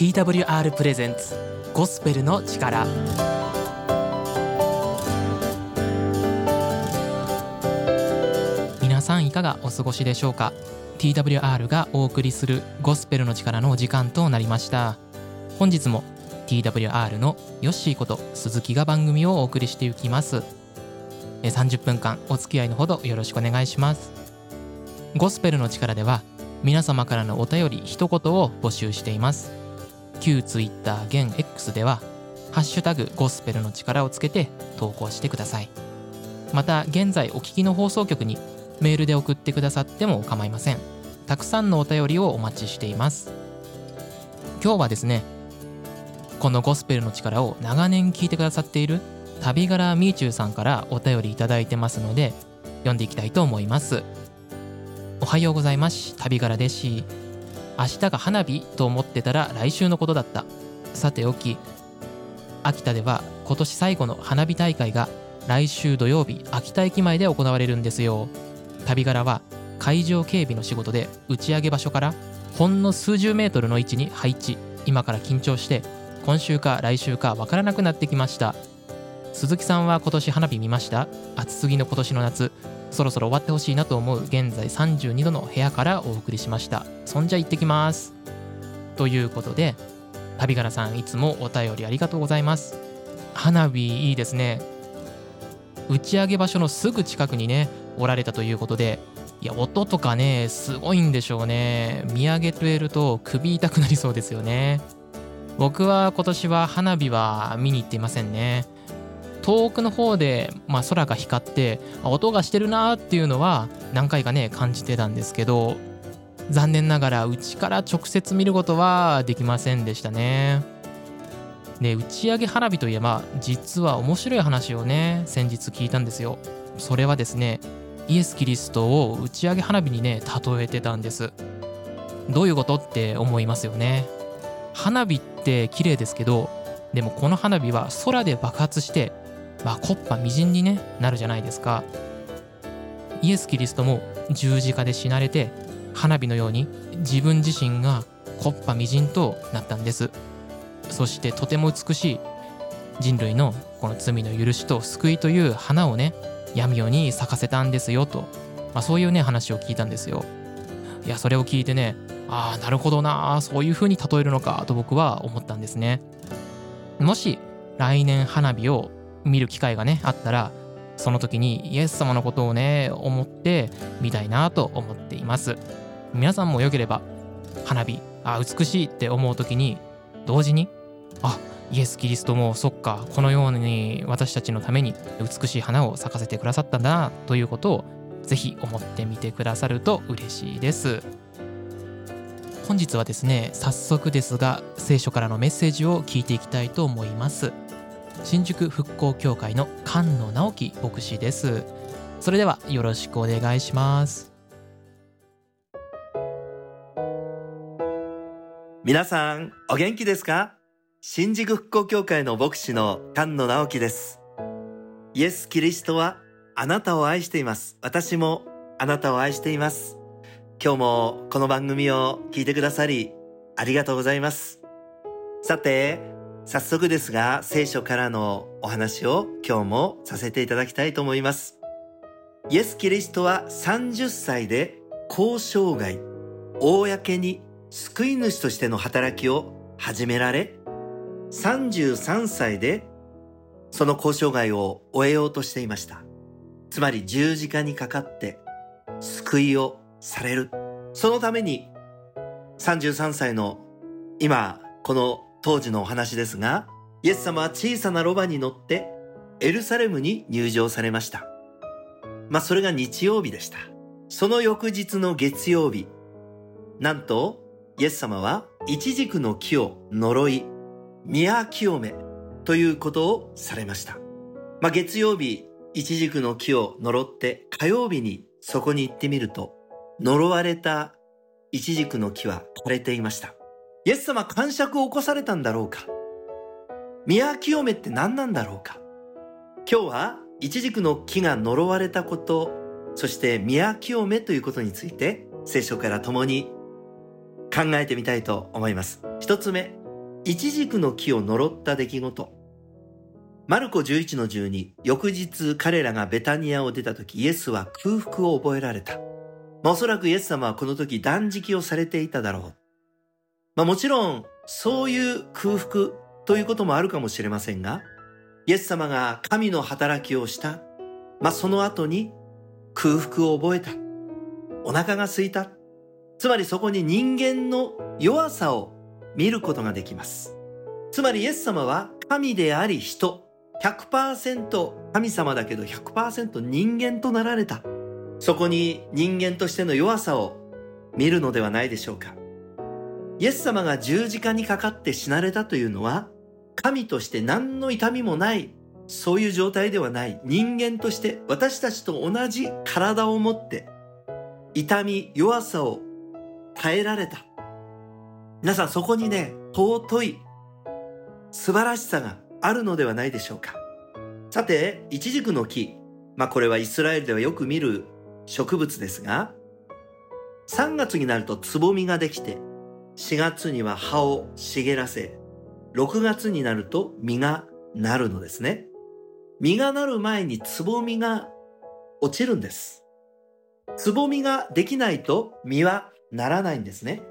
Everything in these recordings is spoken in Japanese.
TWR プレゼンツゴスペルの力。皆さんいかがお過ごしでしょうか？TWR がお送りするゴスペルの力のお時間となりました。本日も TWR のヨッシーこと鈴木が番組をお送りしていきます。30分間お付き合いのほどよろしくお願いします。ゴスペルの力では皆様からのお便り一言を募集しています。旧 Twitter 現 X ではハッシュタグゴスペルの力をつけて投稿してください。また現在お聞きの放送局にメールで送ってくださっても構いません。たくさんのお便りをお待ちしています。今日はですねこのゴスペルの力を長年聞いてくださっている旅柄みーちゅうさんからお便りいただいてますので読んでいきたいと思います。おはようございます。旅柄です。明日が花火と思ってたら来週のことだった。さておき秋田では今年最後の花火大会が来週土曜日秋田駅前で行われるんですよ。旅柄は会場警備の仕事で打ち上げ場所からほんの数十メートルの位置に配置。今から緊張して今週か来週かわからなくなってきました。鈴木さんは今年花火見ました？暑すぎの今年の夏。そろそろ終わってほしいなと思う現在32度の部屋からお送りしました。そんじゃ行ってきます。ということで旅柄さんいつもお便りありがとうございます。花火いいですね。打ち上げ場所のすぐ近くにねおられたということでいや音とかねすごいんでしょうね。見上げてると首痛くなりそうですよね。僕は今年は花火は見に行っていませんね。遠くの方で、まあ、空が光って音がしてるなっていうのは何回かね感じてたんですけど残念ながらうちから直接見ることはできませんでしたね。で打ち上げ花火といえば実は面白い話をね先日聞いたんですよ。それはですねイエス・キリストを打ち上げ花火にね例えてたんです。どういうことって思いますよね。花火って綺麗ですけどでもこの花火は空で爆発してまあ、コッパみじんに、ね、なるじゃないですか。イエス・キリストも十字架で死なれて花火のように自分自身がコッパみじんとなったんです。そしてとても美しい人類のこの罪の許しと救いという花をね闇夜に咲かせたんですよと、まあ、そういうね話を聞いたんですよ。いやそれを聞いてねああなるほどなそういう風に例えるのかと僕は思ったんですね。もし来年花火を見る機会がねあったらその時にイエス様のことをね思ってみたいなと思っています。皆さんもよければ花火あ美しいって思う時に同時にあイエス・キリストもそっかこのように私たちのために美しい花を咲かせてくださったんだなということをぜひ思ってみてくださると嬉しいです。本日はですね早速ですが聖書からのメッセージを聞いていきたいと思います。新宿復興協会の菅野直樹牧師です。それではよろしくお願いします。皆さんお元気ですか？新宿復興協会の牧師の菅野直樹です。イエス・キリストはあなたを愛しています。私もあなたを愛しています。今日もこの番組を聞いてくださりありがとうございます。さて早速ですが、聖書からのお話を今日もさせていただきたいと思います。イエス・キリストは30歳で交渉外、公に救い主としての働きを始められ、33歳でその交渉外を終えようとしていました。つまり十字架にかかって救いをされる。そのために33歳の今この当時のお話ですが、イエス様は小さなロバに乗ってエルサレムに入場されました。まあそれが日曜日でした。その翌日の月曜日、なんとイエス様はイチジクの木を呪い、宮清めということをされました。まあ月曜日、イチジクの木を呪って火曜日にそこに行ってみると、呪われたイチジクの木は枯れていました。イエス様感触を起こされたんだろうか？宮清めって何なんだろうか？今日は一軸の木が呪われたこと、そして宮清めということについて聖書から共に考えてみたいと思います。一つ目、イチジクの木を呪った出来事。マルコ11の12、翌日彼らがベタニアを出た時、イエスは空腹を覚えられた。まあ、おそらくイエス様はこの時断食をされていただろう。まあ、もちろん、そういう空腹ということもあるかもしれませんが、イエス様が神の働きをした。まあ、その後に空腹を覚えた。お腹が空いた。つまりそこに人間の弱さを見ることができます。つまりイエス様は神であり人、100%神様だけど100%人間となられた。そこに人間としての弱さを見るのではないでしょうか。イエス様が十字架にかかって死なれたというのは、神として何の痛みもない、そういう状態ではない人間として私たちと同じ体を持って、痛み、弱さを耐えられた。皆さんそこにね、尊い素晴らしさがあるのではないでしょうか。さて、イチジクの木。まあこれはイスラエルではよく見る植物ですが、3月になるとつぼみができて、4月には葉を茂らせ、6月になると実がなるのですね。実がなる前につぼみが落ちるんです。つぼみができないと実はならないんですね。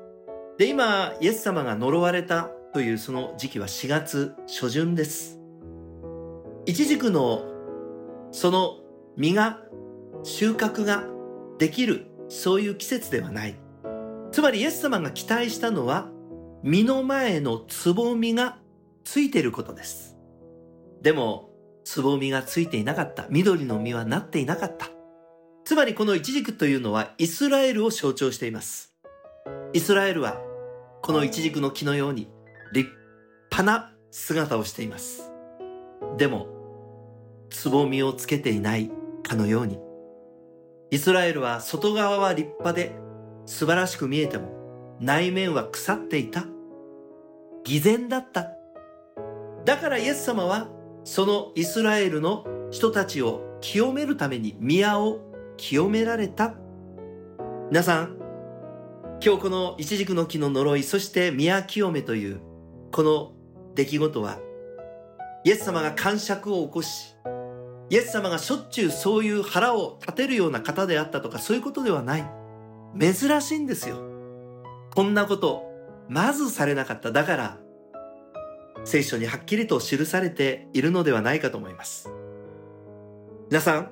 で、今、イエス様が呪われたというその時期は4月初旬です。いちじくのその実が収穫ができるそういう季節ではない。つまりイエス様が期待したのは実の前のつぼみがついていることです。でも、つぼみがついていなかった。緑の実はなっていなかった。つまりこのイチジクというのはイスラエルを象徴しています。イスラエルはこのイチジクの木のように立派な姿をしています。でも、つぼみをつけていないかのように、イスラエルは外側は立派で素晴らしく見えても、内面は腐っていた。偽善だった。だからイエス様は、そのイスラエルの人たちを清めるために宮を清められた。皆さん、今日このイチジクの木の呪い、そして宮清めというこの出来事は、イエス様が感触を起こし、イエス様がしょっちゅうそういう腹を立てるような方であったとかそういうことではない。珍しいんですよ。こんなこと、まずされなかった。だから、聖書にはっきりと記されているのではないかと思います。皆さん、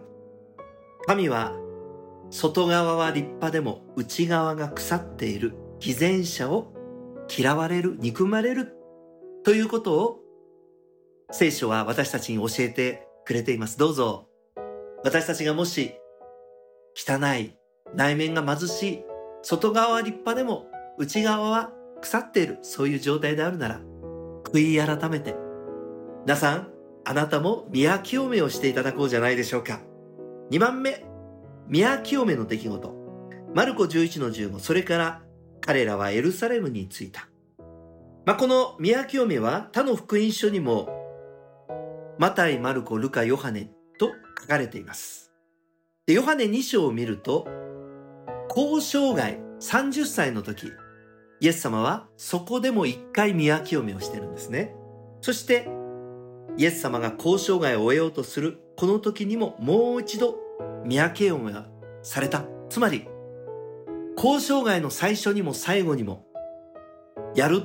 神は外側は立派でも内側が腐っている偽善者を嫌われる、憎まれるということを聖書は私たちに教えてくれています。どうぞ私たちがもし汚い、内面が貧しい、外側は立派でも内側は腐っている、そういう状態であるなら悔い改めて皆さん、あなたも宮清めをしていただこうじゃないでしょうか。2番目、宮清めの出来事。マルコ11の15、それから彼らはエルサレムに着いた。まあ、この宮清めは他の福音書にもマタイ、マルコ、ルカ、ヨハネと書かれています。でヨハネ2章を見ると、交渉外30歳の時、イエス様はそこでも一回宮清めをしてるんですね。そして、イエス様が交渉外を終えようとするこの時にももう一度宮清めがされた。つまり、交渉外の最初にも最後にも、やる。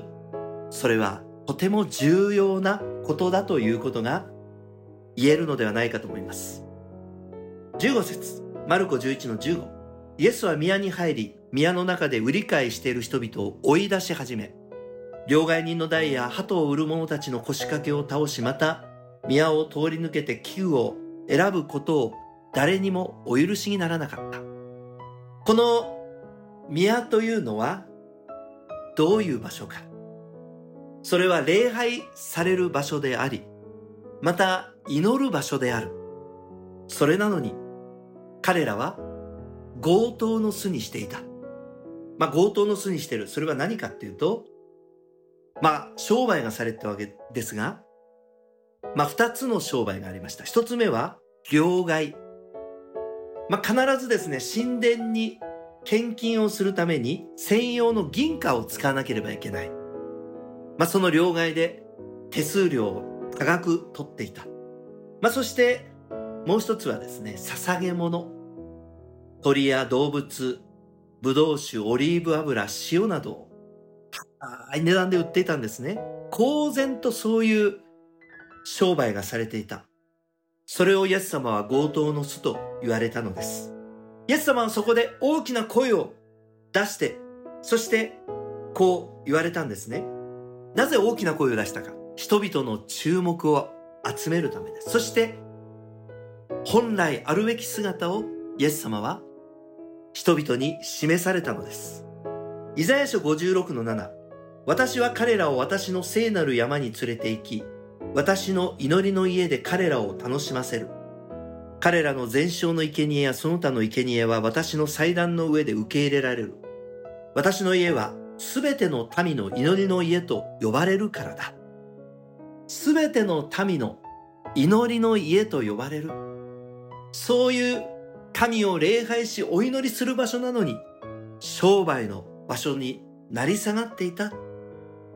それはとても重要なことだということが言えるのではないかと思います。15節マルコ11の15。イエスは宮に入り、宮の中で売り買いしている人々を追い出し始め、両替人の台や鳩を売る者たちの腰掛けを倒し、また宮を通り抜けて器具を選ぶことを誰にもお許しにならなかった。この宮というのはどういう場所か。それは礼拝される場所であり、また祈る場所である。それなのに彼らは強盗の巣にしていた。まあ強盗の巣にしてる。それは何かっていうと、まあ商売がされたわけですが、まあ二つの商売がありました。一つ目は両替。まあ、必ずですね、神殿に献金をするために専用の銀貨を使わなければいけない。まあ、その両替で手数料を多額取っていた。まあ、そしてもう一つはですね、捧げ物。鳥や動物、ブドウ酒、オリーブ油、塩などを高い値段で売っていたんですね。公然とそういう商売がされていた。それをイエス様は強盗の巣と言われたのです。イエス様はそこで大きな声を出して、そしてこう言われたんですね。なぜ大きな声を出したか。人々の注目を集めるためです。そして本来あるべき姿をイエス様は人々に示されたのです。イザヤ書56の7私は彼らを私の聖なる山に連れて行き、私の祈りの家で彼らを楽しませる。彼らの全焼の生贄やその他の生贄は私の祭壇の上で受け入れられる。私の家はすべての民の祈りの家と呼ばれるからだ。すべての民の祈りの家と呼ばれる。そういう神を礼拝しお祈りする場所なのに、商売の場所になり下がっていた。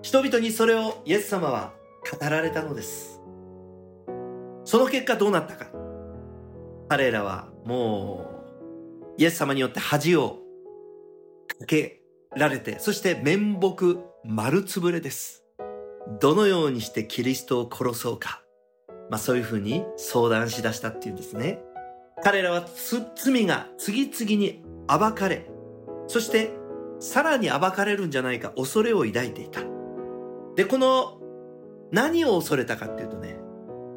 人々にそれをイエス様は語られたのです。その結果どうなったか。彼らはもう、イエス様によって恥をかけられて、そして面目丸つぶれです。どのようにしてキリストを殺そうか。まあそういうふうに相談しだしたっていうんですね。彼らは罪が次々に暴かれ、そしてさらに暴かれるんじゃないか恐れを抱いていた。で、この何を恐れたかっていうとね、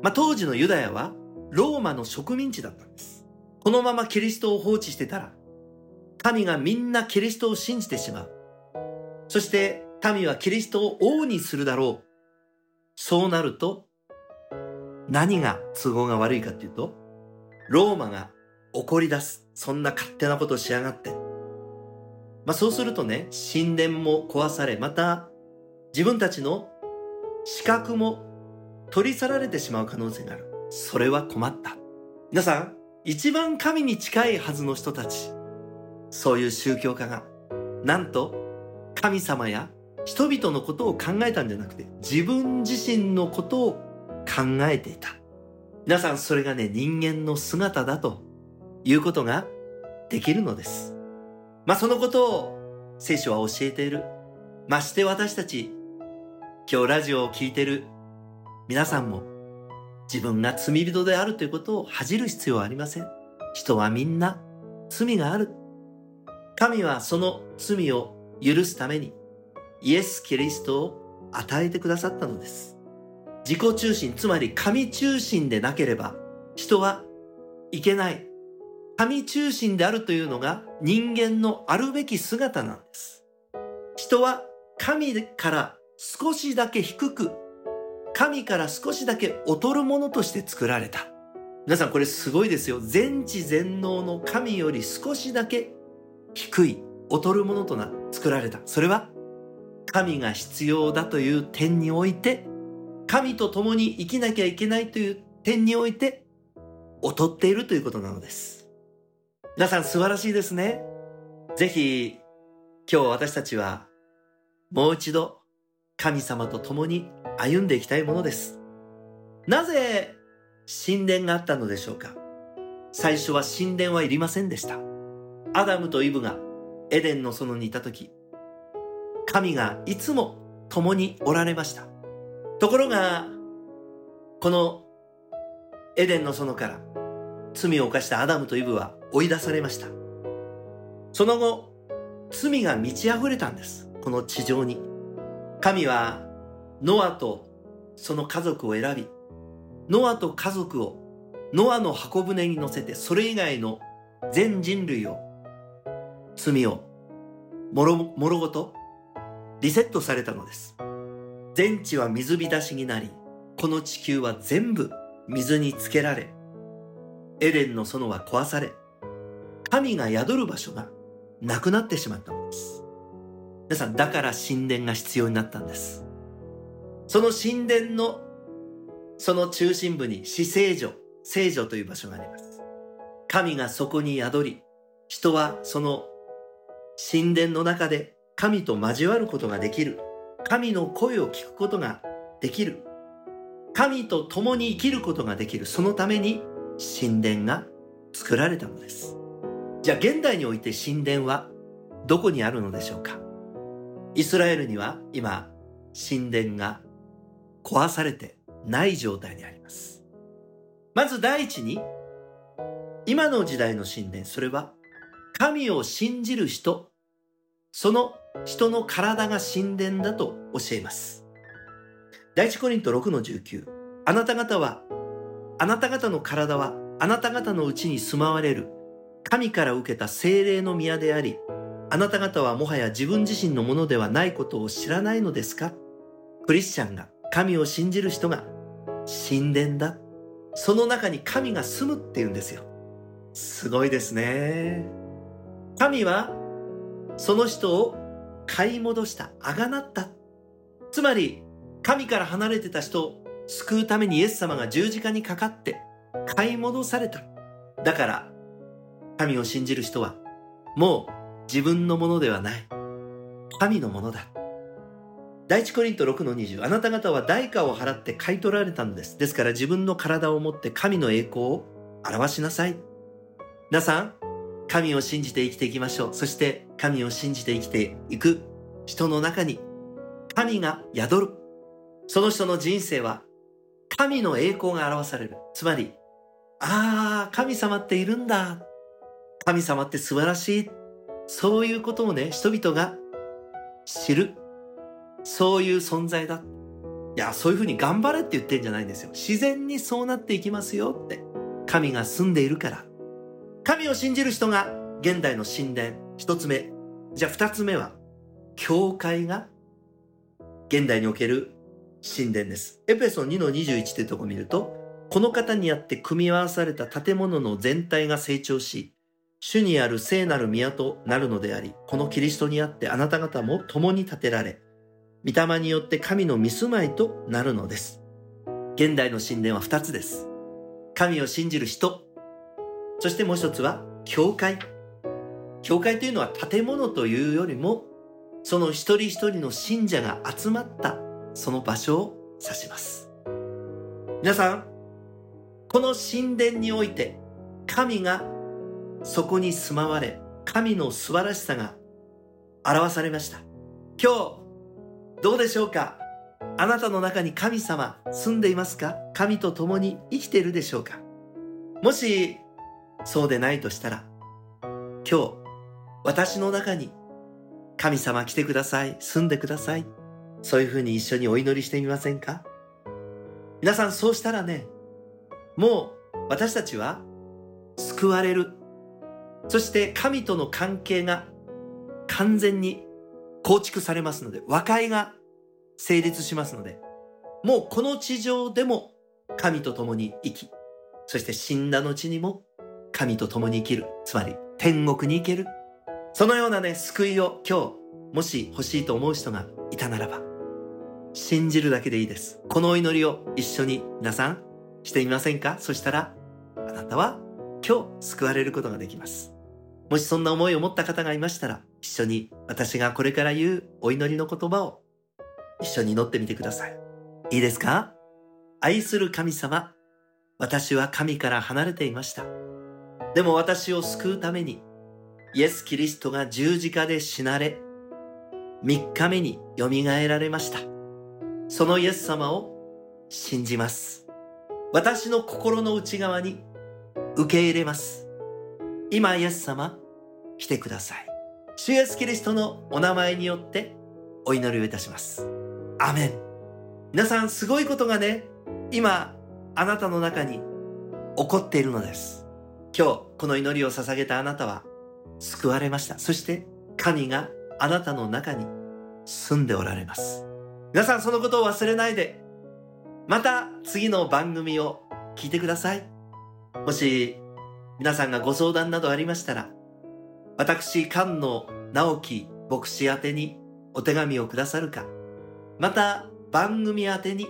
まあ、当時のユダヤはローマの植民地だったんです。このままキリストを放置してたら、民がみんなキリストを信じてしまう。そして民はキリストを王にするだろう。そうなると、何が都合が悪いかっていうと、ローマが怒り出す。そんな勝手なことをしやがって。まあそうするとね、神殿も壊され、また自分たちの資格も取り去られてしまう可能性がある。それは困った。皆さん、一番神に近いはずの人たち、そういう宗教家が、なんと神様や人々のことを考えたんじゃなくて、自分自身のことを考えていた。皆さん、それがね、人間の姿だということができるのです。まあ、そのことを聖書は教えている。まして私たち今日ラジオを聴いている皆さんも自分が罪人であるということを恥じる必要はありません。人はみんな罪がある。神はその罪を許すためにイエス・キリストを与えてくださったのです。自己中心、つまり神中心でなければ人はいけない。神中心であるというのが人間のあるべき姿なんです。人は神から少しだけ低く、神から少しだけ劣るものとして作られた。皆さんこれすごいですよ。全知全能の神より少しだけ低い、劣るものとな作られた。それは神が必要だという点において、神と共に生きなきゃいけないという点において、劣っているということなのです。皆さん素晴らしいですね。ぜひ、今日私たちは、もう一度神様と共に歩んでいきたいものです。なぜ神殿があったのでしょうか最初は神殿はいりませんでした。アダムとイブがエデンの園にいた時、神がいつも共におられました。ところが、このエデンの園から罪を犯したアダムとイブは追い出されました。その後、罪が満ち溢れたんです。この地上に。神はノアとその家族を選び、ノアと家族をノアの箱舟に乗せてそれ以外の全人類を罪をもろもろごとリセットされたのです。全地は水浸しになり、この地球は全部水につけられ、エデンの園は壊され、神が宿る場所がなくなってしまったのです。皆さん、だから神殿が必要になったんです。その神殿のその中心部に死聖女、聖女という場所があります。神がそこに宿り、人はその神殿の中で神と交わることができる神の声を聞くことができる。神と共に生きることができる。そのために神殿が作られたのです。じゃあ現代において神殿はどこにあるのでしょうかイスラエルには今神殿が壊されてない状態にあります。まず第一に今の時代の神殿、それは神を信じる人、その人の体が神殿だと教えます。第一コリント6の19。あなた方は、あなた方の体はあなた方のうちに住まわれる神から受けた精霊の宮であり、あなた方はもはや自分自身のものではないことを知らないのですか？クリスチャンが、神を信じる人が神殿だ。その中に神が住むって言うんですよ。すごいですね。神はその人を買い戻した、あがなった。つまり、神から離れてた人を救うためにイエス様が十字架にかかって買い戻された。だから、神を信じる人は、もう自分のものではない。神のものだ。第一コリント6の20、あなた方は代価を払って買い取られたのです。ですから自分の体を持って神の栄光を表しなさい。皆さん、神を信じて生きていきましょう。そして神を信じて生きていく人の中に神が宿る。その人の人生は神の栄光が表される。つまり、ああ、神様っているんだ。神様って素晴らしい。そういうことをね、人々が知る。そういう存在だ。いや、そういうふうに頑張れって言ってんじゃないんですよ。自然にそうなっていきますよって。神が住んでいるから。神を信じる人が現代の神殿。一つ目。じゃあ二つ目は、教会が現代における神殿です。エペソン2の21というとこ見ると、この方にあって組み合わされた建物の全体が成長し、主にある聖なる宮となるのであり、このキリストにあってあなた方も共に建てられ、御霊によって神の見住まいとなるのです。現代の神殿は二つです。神を信じる人、そしてもう一つは教会。教会というのは建物というよりも、その一人一人の信者が集まったその場所を指します。皆さん、この神殿において神がそこに住まわれ、神の素晴らしさが表されました。今日、どうでしょうか？あなたの中に神様住んでいますか？神と共に生きているでしょうか？もし、そうでないとしたら、今日、私の中に神様来てください。住んでください。そういうふうに一緒にお祈りしてみませんか？皆さんそうしたらね、もう私たちは救われる。そして神との関係が完全に構築されますので、和解が成立しますので、もうこの地上でも神と共に生き、そして死んだ後にも神と共に生きる。つまり天国に行ける。そのようなね、救いを今日、もし欲しいと思う人がいたならば、信じるだけでいいです。このお祈りを一緒に皆さんしてみませんか？そしたら、あなたは今日救われることができます。もしそんな思いを持った方がいましたら、一緒に私がこれから言うお祈りの言葉を一緒に祈ってみてください。いいですか？愛する神様、私は神から離れていました。でも私を救うために、イエス・キリストが十字架で死なれ、三日目に蘇られました。そのイエス様を信じます。私の心の内側に受け入れます。今イエス様、来てください。主イエスキリストのお名前によってお祈りをいたします。アメン。皆さんすごいことがね、今あなたの中に起こっているのです。今日この祈りを捧げたあなたは救われました。そして神があなたの中に住んでおられます。皆さんそのことを忘れないで、また次の番組を聞いてください。もし皆さんがご相談などありましたら、私、菅野直樹牧師宛にお手紙をくださるか、また番組宛てに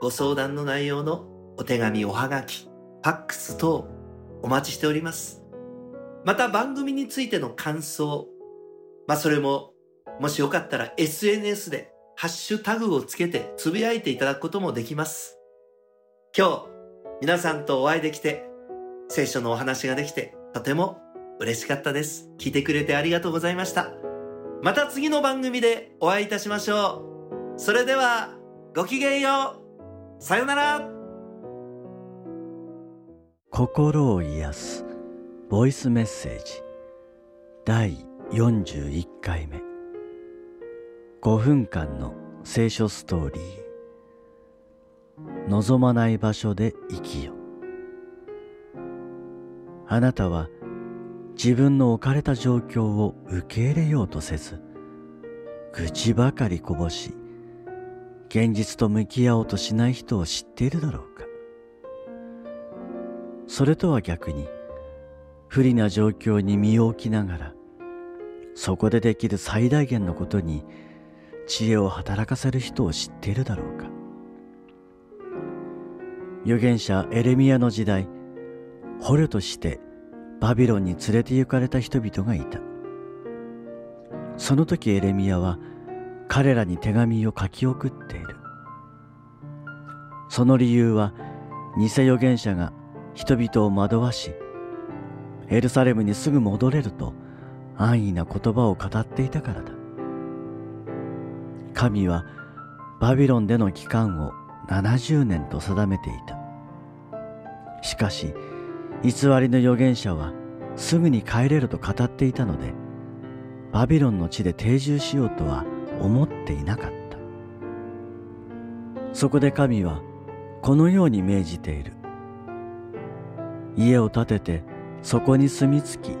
ご相談の内容のお手紙、おはがき、ファックス等お待ちしております。また番組についての感想、まあそれももしよかったら SNS でハッシュタグをつけてつぶやいていただくこともできます。今日、皆さんとお会いできて、聖書のお話ができて、とても嬉しかったです。聞いてくれてありがとうございました。また次の番組でお会いいたしましょう。それでは、ごきげんよう。さよなら。心を癒すボイスメッセージ。第41回目。5分間の聖書ストーリー。望まない場所で生きよ。あなたは自分の置かれた状況を受け入れようとせず愚痴ばかりこぼし現実と向き合おうとしない人を知っているだろうか。それとは逆に不利な状況に身を置きながらそこでできる最大限のことに知恵を働かせる人を知っているだろうか。預言者エレミアの時代捕虜としてバビロンに連れて行かれた人々がいた。その時エレミアは彼らに手紙を書き送っている。その理由は偽預言者が人々を惑わしエルサレムにすぐ戻れると安易な言葉を語っていたからだ。神はバビロンでの期間を70年と定めていた。しかし偽りの預言者はすぐに帰れると語っていたのでバビロンの地で定住しようとは思っていなかった。そこで神はこのように命じている。家を建ててそこに住み着き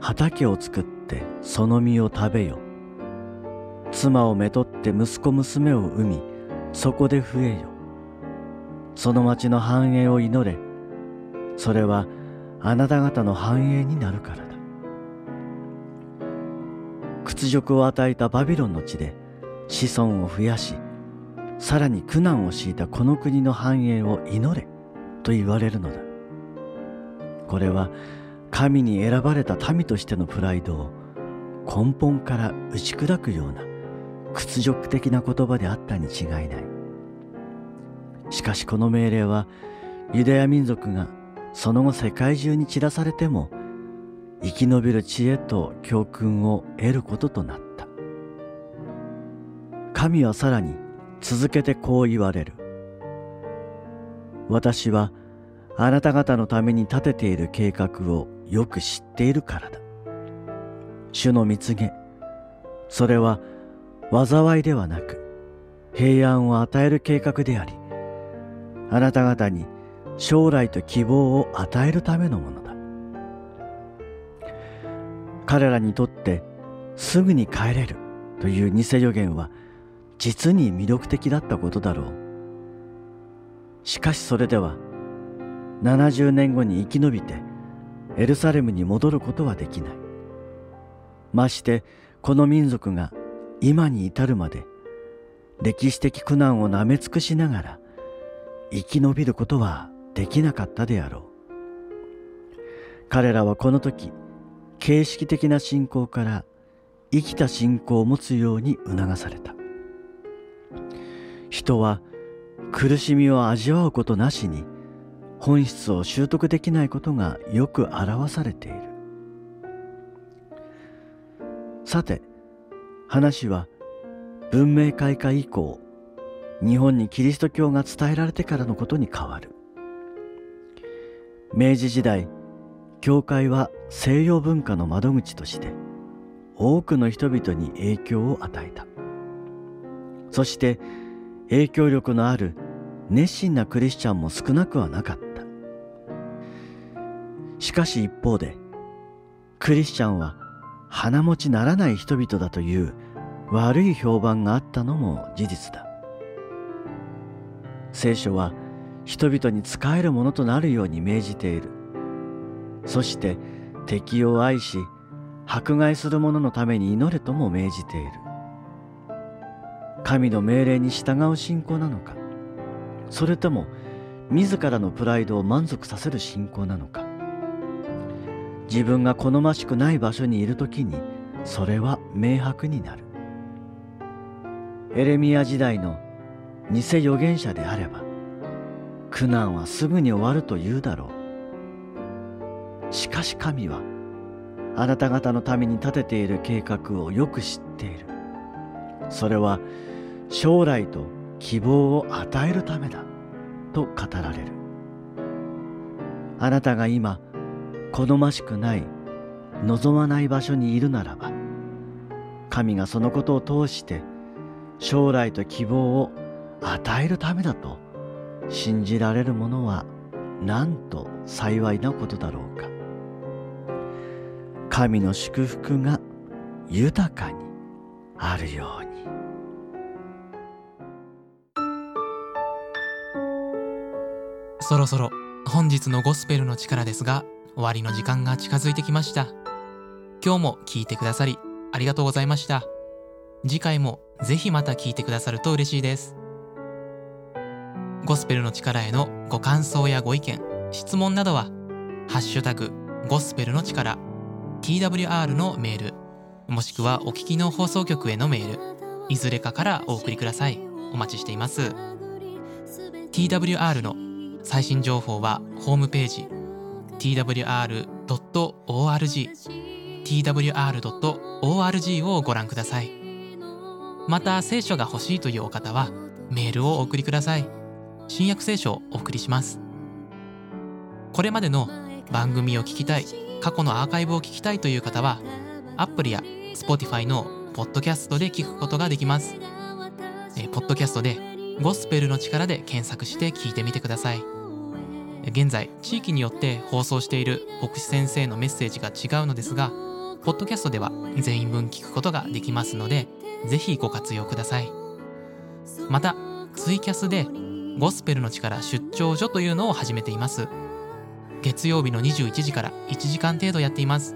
畑を作ってその実を食べよ。妻をめとって息子娘を産みそこで増えよ。その町の繁栄を祈れ。それはあなた方の繁栄になるからだ。屈辱を与えたバビロンの地で子孫を増やしさらに苦難を強いたこの国の繁栄を祈れと言われるのだ。これは神に選ばれた民としてのプライドを根本から打ち砕くような屈辱的な言葉であったに違いない。しかしこの命令はユダヤ民族がその後世界中に散らされても生き延びる知恵と教訓を得ることとなった。神はさらに続けてこう言われる私はあなた方のために立てている計画をよく知っているからだ。主の蜜げ、それは災いではなく平安を与える計画であり、あなた方に将来と希望を与えるためのものだ。彼らにとってすぐに帰れるという偽予言は実に魅力的だったことだろう。しかしそれでは70年後に生き延びてエルサレムに戻ることはできない。ましてこの民族が今に至るまで歴史的苦難をなめ尽くしながら生き延びることはできなかったであろう。彼らはこの時形式的な信仰から生きた信仰を持つように促された。人は苦しみを味わうことなしに本質を習得できないことがよく表されている。さて話は文明開化以降日本にキリスト教が伝えられてからのことに変わる。明治時代教会は西洋文化の窓口として多くの人々に影響を与えた。そして影響力のある熱心なクリスチャンも少なくはなかった。しかし一方で、クリスチャンは鼻持ちならない人々だという悪い評判があったのも事実だ。聖書は人々に仕えるものとなるように命じている。そして敵を愛し、迫害する者のために祈れとも命じている。神の命令に従う信仰なのか、それとも自らのプライドを満足させる信仰なのか。自分が好ましくない場所にいる時にそれは明白になる。エレミア時代の偽預言者であれば苦難はすぐに終わると言うだろう。しかし神はあなた方のために立てている計画をよく知っている。それは将来と希望を与えるためだと語られる。あなたが今好ましくない望まない場所にいるならば神がそのことを通して将来と希望を与えるためだと信じられるものはなんと幸いなことだろうか。神の祝福が豊かにあるように。そろそろ本日のゴスペルの力ですが終わりの時間が近づいてきました。今日も聞いてくださりありがとうございました。次回もぜひまた聞いてくださると嬉しいです。ゴスペルの力へのご感想やご意見質問などはハッシュタグゴスペルの力 TWR のメールもしくはお聞きの放送局へのメールいずれかからお送りください。お待ちしています。TWR の最新情報はホームページ twr.org twr.org をご覧ください。また聖書が欲しいというお方はメールをお送りください。新約聖書をお送りします。これまでの番組を聞きたい過去のアーカイブを聞きたいという方はアプリや Spotify のポッドキャストで聞くことができます。えポッドキャストでゴスペルの力で検索して聞いてみてください。現在地域によって放送している牧師先生のメッセージが違うのですがポッドキャストでは全員分聞くことができますのでぜひご活用ください。またツイキャスでゴスペルの力出張所というのを始めています。月曜日の21時から1時間程度やっています。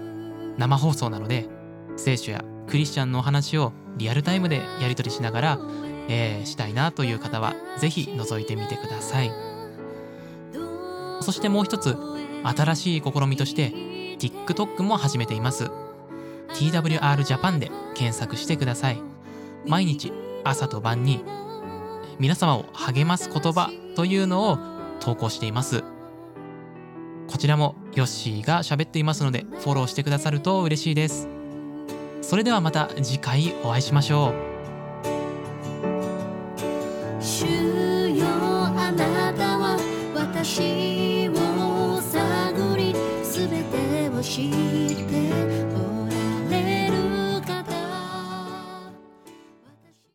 生放送なので聖書やクリスチャンのお話をリアルタイムでやり取りしながら、えー、したいなという方はぜひ覗いてみてください。そしてもう一つ新しい試みとして TikTok も始めています。TWR Japan で検索してください。毎日朝と晩に皆様を励ます言葉というのを投稿しています。こちらもヨッシーが喋っていますのでフォローしてくださると嬉しいです。それではまた次回お会いしましょう。私